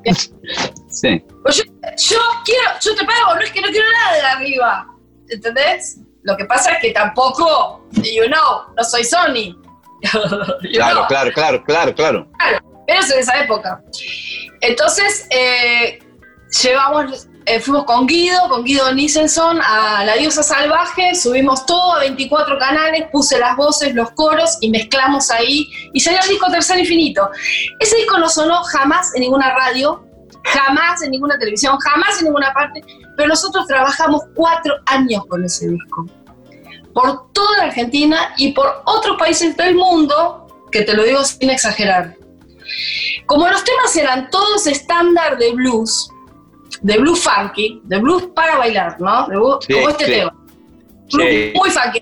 Sí, Pues yo, yo quiero, yo te pago, no es que no quiero nada de arriba. ¿Entendés? Lo que pasa es que tampoco, you know, no soy Sony. Claro, claro, claro, claro, claro. Pero es en esa época. Entonces, eh, llevamos, eh, fuimos con Guido, con Guido Nissenson a La Diosa Salvaje, subimos todo a 24 canales, puse las voces, los coros y mezclamos ahí y salió el disco Tercer Infinito. Ese disco no sonó jamás en ninguna radio, jamás en ninguna televisión, jamás en ninguna parte, pero nosotros trabajamos cuatro años con ese disco. Por toda la Argentina y por otros países del mundo, que te lo digo sin exagerar. Como los temas eran todos estándar de blues, de blues funky, de blues para bailar, ¿no? De blues- Sí, como este sí. tema. Blues Sí. Muy funky.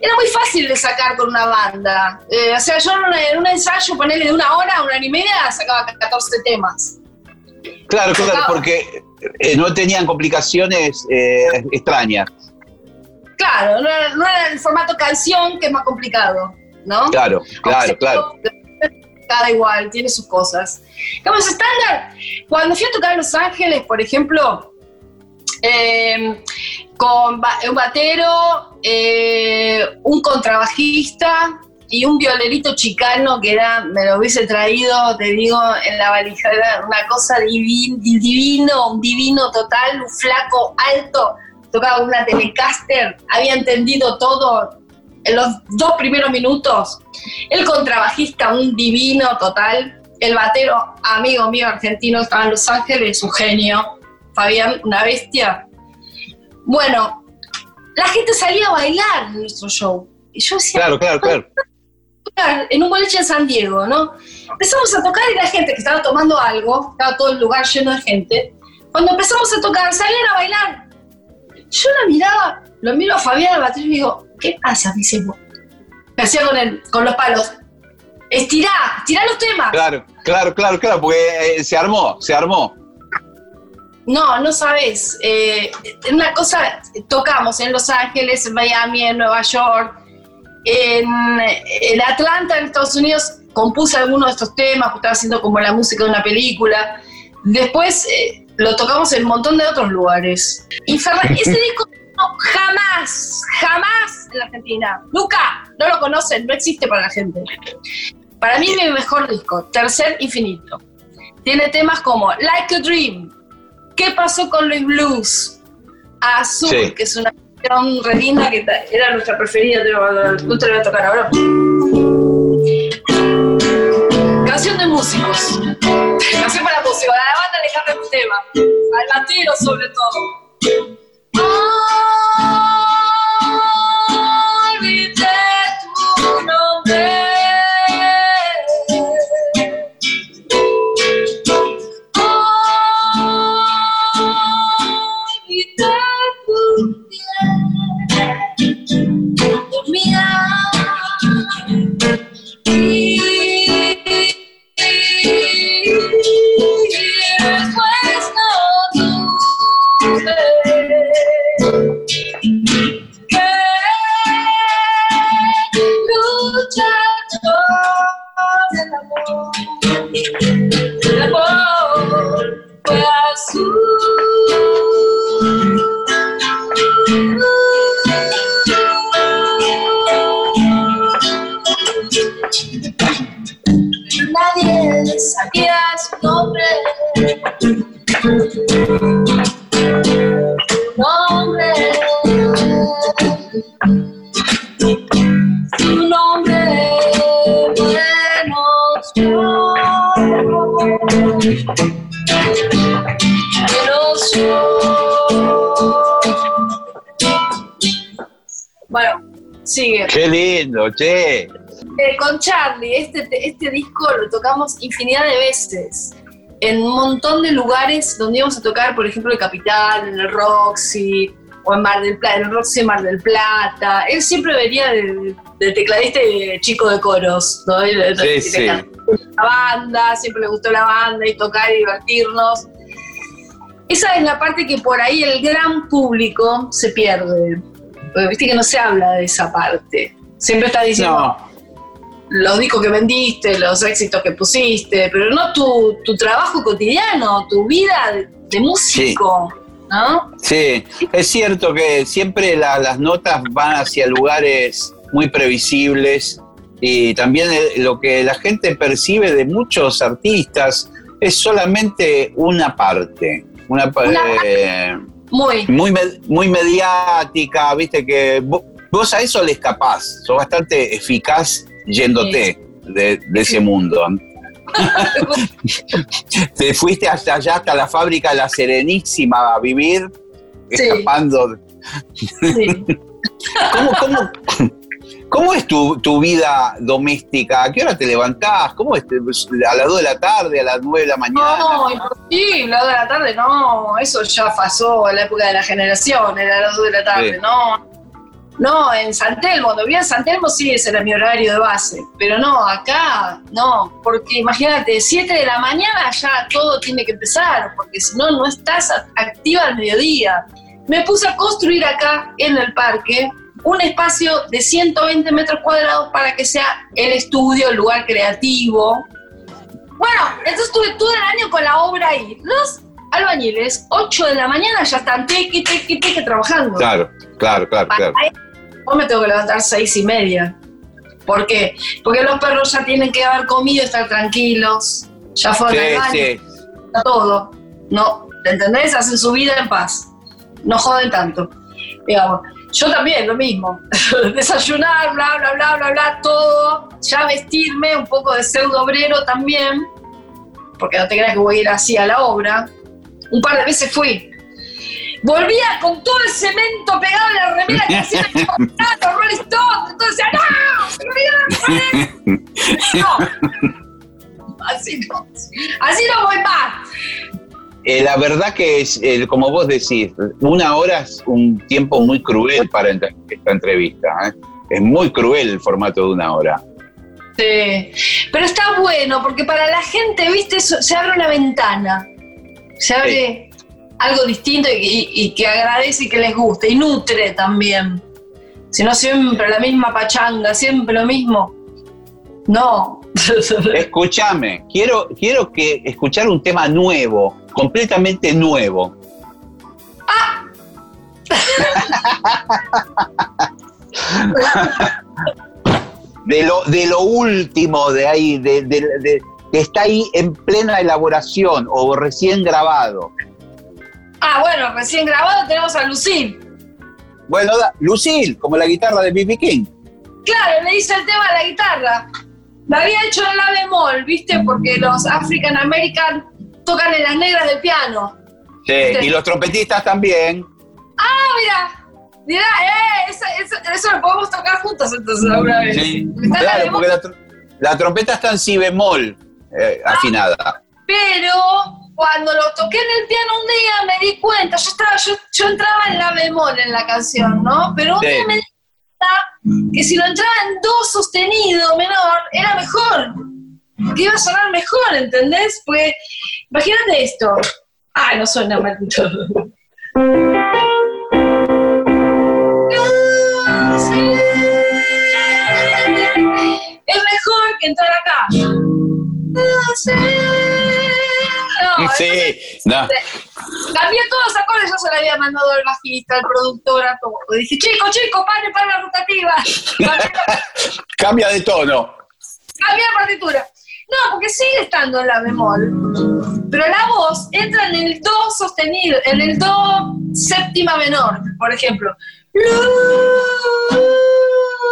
Era muy fácil de sacar con una banda. Eh, o sea, yo en, una- en un ensayo, ponerle de una hora, una hora y media, sacaba 14 temas. Claro, claro, porque eh, no tenían complicaciones eh, extrañas. Claro, no era, no era el formato canción, que es más complicado, ¿no? Claro, claro, Aunque claro. Cada igual, tiene sus cosas. Digamos, estándar. Cuando fui a tocar en Los Ángeles, por ejemplo, eh, con un batero, eh, un contrabajista y un violerito chicano que era, me lo hubiese traído, te digo, en la valija, era una cosa divin- divino, un divino total, un flaco alto, tocaba una Telecaster, había entendido todo en los dos primeros minutos. El contrabajista, un divino total. El batero, amigo mío argentino, estaba en Los Ángeles, un genio. Fabián, una bestia. Bueno, la gente salía a bailar en nuestro show. Y yo decía, Claro, claro, claro. en un boliche en San Diego, ¿no? Empezamos a tocar y la gente que estaba tomando algo, estaba todo el lugar lleno de gente. Cuando empezamos a tocar, salían a bailar. Yo la miraba, lo miro a Fabián batería y digo, ¿qué pasa? Me dice, me hacía con, el, con los palos. Estirá, estirá los temas. Claro, claro, claro, claro, porque eh, se armó, se armó. No, no sabes. Eh, una cosa, tocamos en Los Ángeles, en Miami, en Nueva York, en, en Atlanta, en Estados Unidos, compuse algunos de estos temas, porque estaba haciendo como la música de una película. Después eh, lo tocamos en un montón de otros lugares. Y Fernan, ese disco no, jamás, jamás en la Argentina. Nunca, no lo conocen, no existe para la gente. Para mí mi mejor disco, Tercer Infinito. Tiene temas como Like a Dream, ¿Qué pasó con Luis Blues? Azul, Sí. que es una canción re linda que era nuestra preferida, te lo- la voy a tocar ahora. Canción de músicos. Canción para músicos. A la banda le canta el tema. Al batero sobre todo. Olvidé Che. Eh, con Charlie, este, este disco lo tocamos infinidad de veces. En un montón de lugares donde íbamos a tocar, por ejemplo, el Capital, en el Roxy, o en Mar del Plata, en el Roxy Mar del Plata. Él siempre venía de, de tecladista y de chico de coros, ¿no? De- Sí, sí. La banda, siempre le gustó la banda y tocar y divertirnos. Esa es la parte que por ahí el gran público se pierde. Porque viste que no se habla de esa parte. Siempre está diciendo No, los discos que vendiste, los éxitos que pusiste, pero no tu, tu trabajo cotidiano, tu vida de, de músico, ¿no? sí. Es cierto que siempre la- las notas van hacia lugares muy previsibles y también lo que la gente percibe de muchos artistas es solamente una parte. Una, eh, Muy. muy, me- muy mediática, viste que vos a eso le escapás, sos bastante eficaz yéndote de, de ese mundo. Te fuiste hasta allá, hasta la fábrica La Serenísima a vivir, Sí. escapando. Sí. ¿Cómo, cómo, cómo es tu, tu vida doméstica? ¿A qué hora te levantás? ¿Cómo es? ¿A las 2 de la tarde? ¿A las 9 de la mañana? No, imposible, a las 2 de la tarde, no, eso ya pasó a la época de la generación, era a las 2 de la tarde, Sí. no. No, en San Telmo, cuando vivía en San Telmo sí, ese era mi horario de base, pero no, acá no, porque imagínate, 7 de la mañana ya todo tiene que empezar, porque si no, no estás activa al mediodía. Me puse a construir acá, en el parque, un espacio de 120 metros cuadrados para que sea el estudio, el lugar creativo, bueno, entonces estuve todo el año con la obra ahí. Los albañiles, 8 de la mañana ya están tequi, tequi, tequi trabajando. Claro, claro, claro, claro. Yo me tengo que levantar seis y media. ¿Por qué? Porque los perros ya tienen que haber comido, estar tranquilos. Ya fueron al Sí, baño, sí. todo. No, ¿entendés? Hacen su vida en paz. No joden tanto. Digamos, yo también, lo mismo. Desayunar, bla, bla, bla, bla, bla, todo. Ya vestirme, un poco de pseudo obrero también. Porque no te creas que voy a ir así a la obra. Un par de veces fui. Volvía con todo el cemento pegado en la remera que hacía el los Rolling Stones. Entonces decía, ¡no! ¡Se poner". No. Así no. Así no voy más. Eh, la verdad que es, eh, como vos decís, una hora es un tiempo muy cruel para esta entrevista. ¿eh? Es muy cruel el formato de una hora. Sí. Pero está bueno, porque para la gente, viste, se abre una ventana. Se abre algo distinto y, y- y que agradece y que les guste. Y nutre también. Si no siempre la misma pachanga, siempre lo mismo. No. Escúchame, quiero, quiero que escuchar un tema nuevo, completamente nuevo. de, lo, de lo último de ahí, de, de- de- que está ahí en plena elaboración o recién grabado. Ah, bueno, recién grabado tenemos a Lucille. Bueno, Lucille, como la guitarra de B.B. King. Claro, le hice el tema de la guitarra. La había hecho en la bemol, ¿viste? Porque los African American tocan en las negras del piano. Sí, y los trompetistas también. Ah, mira, mira, eh, eso, eso- eso lo podemos tocar juntos entonces alguna vez. Sí, Está en la claro, porque la, tr- la trompeta está en si bemol eh, afinada. Pero cuando lo toqué en el piano un día me di cuenta, yo estaba, yo, yo entraba en la bemol en la canción, ¿no? Pero un Sí. día me di cuenta que si lo entraba en do sostenido menor, era mejor. Que iba a sonar mejor, ¿entendés? Pues, imagínate esto. Ay, no suena maldito. Es mejor que entrar acá. No, Sí, no. Cambié todos los acordes, yo se lo había mandado al bajista, al productor, a todo. Dije, chico, chico, pare para la rotativa. Cambia de tono. Cambié la partitura. No, porque sigue estando en la bemol. Pero la voz entra en el do sostenido, en el do séptima menor, por ejemplo.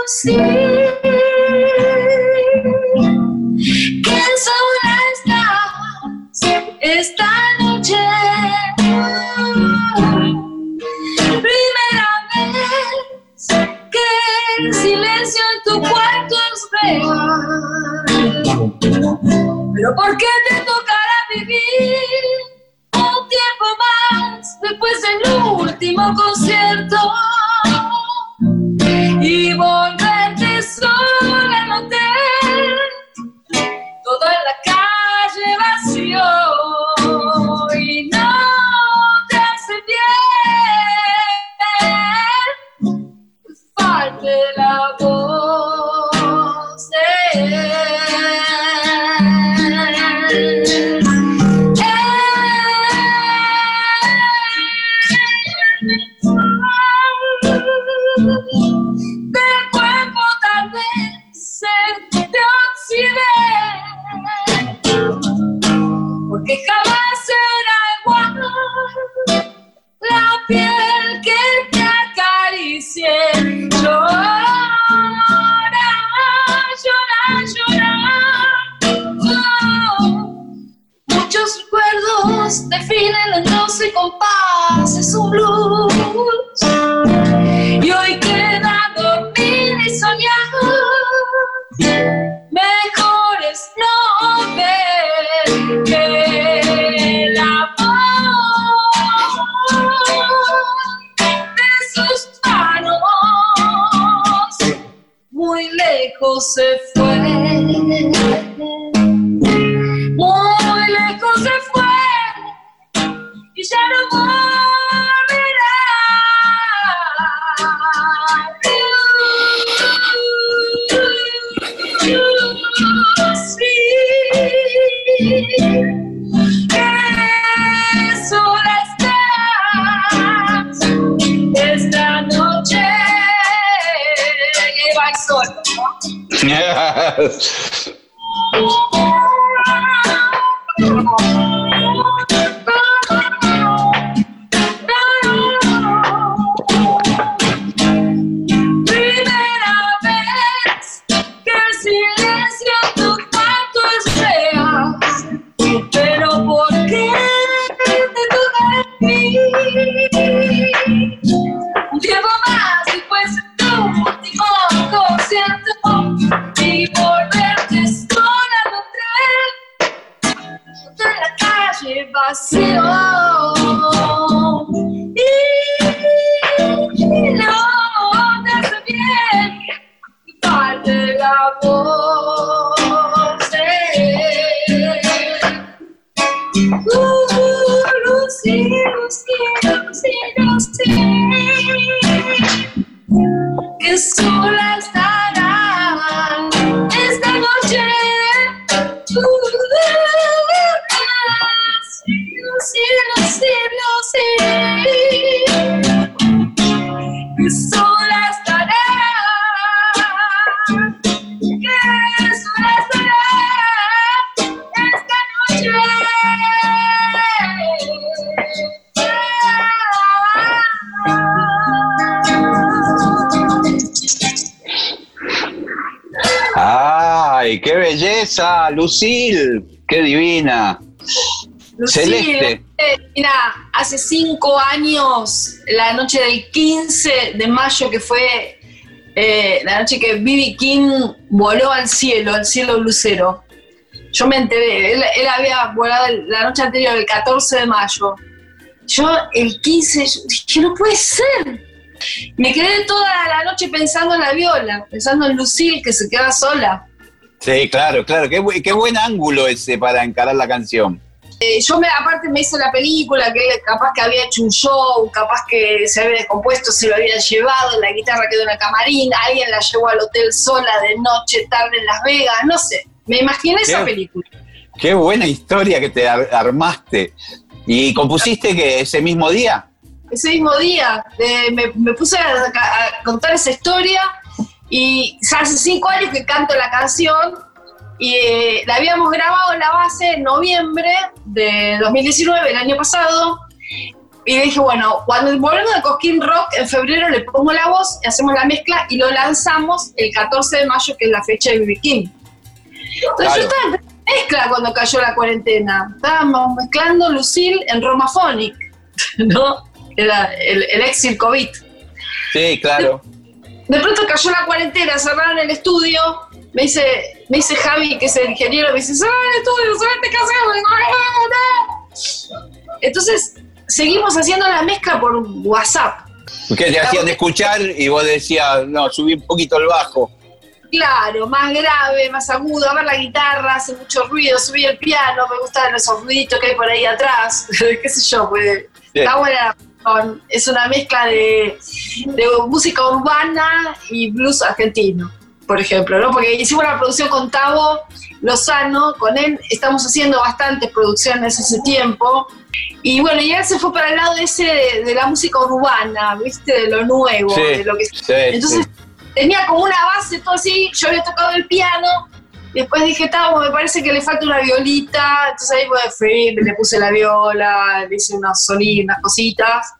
Lucy, esta noche. Primera vez que el silencio en tu cuarto es real. Pero ¿por qué te tocará vivir un tiempo más después del último concierto? Y volver você ¿no? Lucil, qué divina. Celeste. eh, mira, hace cinco años, la noche del 15 de mayo, que fue eh, la noche que B.B. King voló al cielo, al cielo lucero. Yo me enteré, él, él había volado la noche anterior, el 14 de mayo. Yo, el 15, yo dije, no puede ser. Me quedé toda la noche pensando en la viola, pensando en Lucille, que se queda sola. Sí, claro, claro. Qué, qué buen ángulo ese para encarar la canción. Eh, yo me, aparte me hice la película, que capaz que había hecho un show, capaz que se había descompuesto, se lo habían llevado, la guitarra quedó en la camarina, alguien la llevó al hotel sola de noche, tarde en Las Vegas, no sé. Me imaginé esa película. Qué buena historia que te ar- armaste. ¿Y compusiste que ese mismo día? Ese mismo día eh, me, me puse a, a contar esa historia y ya hace cinco años que canto la canción y eh, la habíamos grabado en la base en noviembre de 2019, el año pasado. Y dije, bueno, cuando volvemos de Cosquín Rock, en febrero le pongo la voz, y hacemos la mezcla y lo lanzamos el 14 de mayo, que es la fecha de B.B. King. Entonces Claro. yo estaba en mezcla cuando cayó la cuarentena. Estábamos mezclando Lucille en Romaphonic, ¿no? Era el, el ex Circovit. Sí, claro. De pronto cayó la cuarentena, cerraron el estudio. Me dice, me dice Javi, que es el ingeniero, me dice, ¡Sale estudio, suerte que hacemos! Entonces, seguimos haciendo la mezcla por WhatsApp. Que te hacían escuchar y vos decías, no, subí un poquito el bajo. Claro, más grave, más agudo. A ver, la guitarra hace mucho ruido, subí el piano, me gustan esos ruiditos que hay por ahí atrás. ¿Qué sé yo? Pues, Está buena. Es una mezcla de, de música urbana y blues argentino, por ejemplo, ¿no? Porque hicimos la producción con Tavo Lozano, con él estamos haciendo bastantes producciones ese tiempo. Y bueno, y él se fue para el lado ese de, la música urbana, ¿viste? De lo nuevo, de lo que sí, Entonces tenía como una base todo así, yo había tocado el piano, después dije, Tavo, me parece que le falta una violita, entonces ahí pues, fui, le puse la viola, le hice unos sonidos, unas cositas.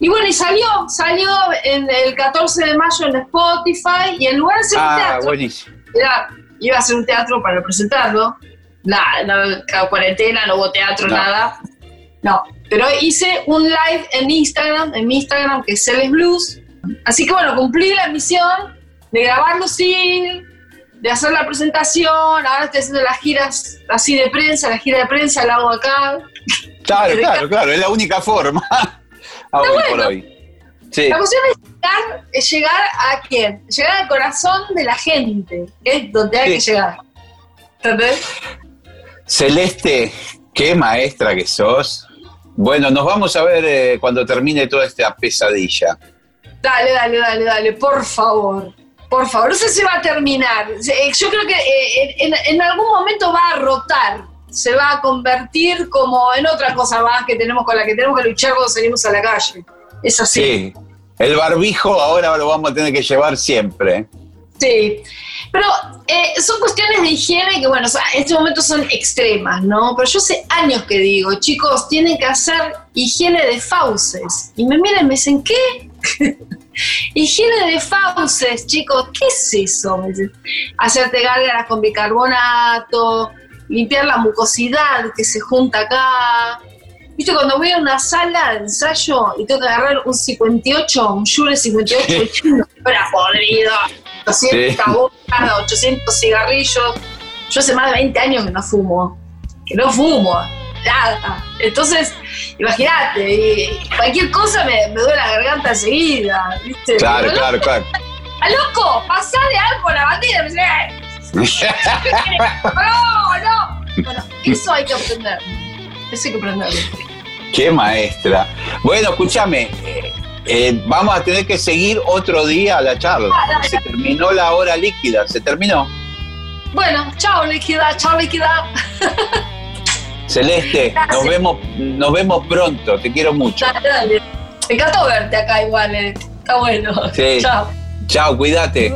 Y bueno, y salió, salió en el 14 de mayo en Spotify y en lugar de hacer un Ah, teatro, buenísimo. era- iba a hacer un teatro para presentarlo. Nada, no, cuarentena, no hubo teatro, No. nada. No, pero hice un live en Instagram, en mi Instagram, que es Celes Blues. Así que bueno, cumplí la misión de grabarlo sí, de hacer la presentación. Ahora estoy haciendo las giras así de prensa, la gira de prensa la hago acá. Claro, claro, claro, es la única forma. Ah, hoy por hoy. Sí, La cuestión es llegar, es llegar a quién? Llegar al corazón de la gente, que es donde hay Sí. que llegar. ¿Entendés? Celeste, qué maestra que sos. Bueno, nos vamos a ver eh, cuando termine toda esta pesadilla. Dale, dale, dale, dale, por favor. Por favor, no sé si va a terminar. Eh, Yo creo que eh, en, en algún momento va a rotar. Se va a convertir como en otra cosa más que tenemos con la que tenemos que luchar cuando salimos a la calle. Es así. Sí, el barbijo ahora lo vamos a tener que llevar siempre. Sí, pero eh, son cuestiones de higiene que, bueno, o sea, en este momento son extremas, ¿no? Pero yo hace años que digo, chicos, tienen que hacer higiene de fauces. Y me miran y me dicen, ¿qué? higiene de fauces, chicos, ¿qué es eso? Hacerte gárgaras con bicarbonato, limpiar la mucosidad que se junta acá. ¿Viste? Cuando voy a una sala de ensayo y tengo que agarrar un 58, un Shure 58, no, era podrido. 200 Sí. bolas, 800 cigarrillos. Yo hace más de 20 años que no fumo. Que no fumo. Entonces, imagínate, cualquier cosa me, me duele la garganta enseguida. ¿viste? Claro, claro, claro. "Ah, loco! ¡Pasá de algo a la bandera! "Eh, ¡No, no! Bueno, eso hay que aprender. Eso hay que aprenderlo. Qué maestra. Bueno, escúchame, eh, eh, vamos a tener que seguir otro día la charla. Se terminó la hora líquida, se terminó. Bueno, chao, líquida, chao, líquida. Celeste, nos vemos, nos vemos pronto, te quiero mucho. Dale, dale. Me encantó verte acá igual, eh. está bueno. Sí. Chao. Chao, cuídate.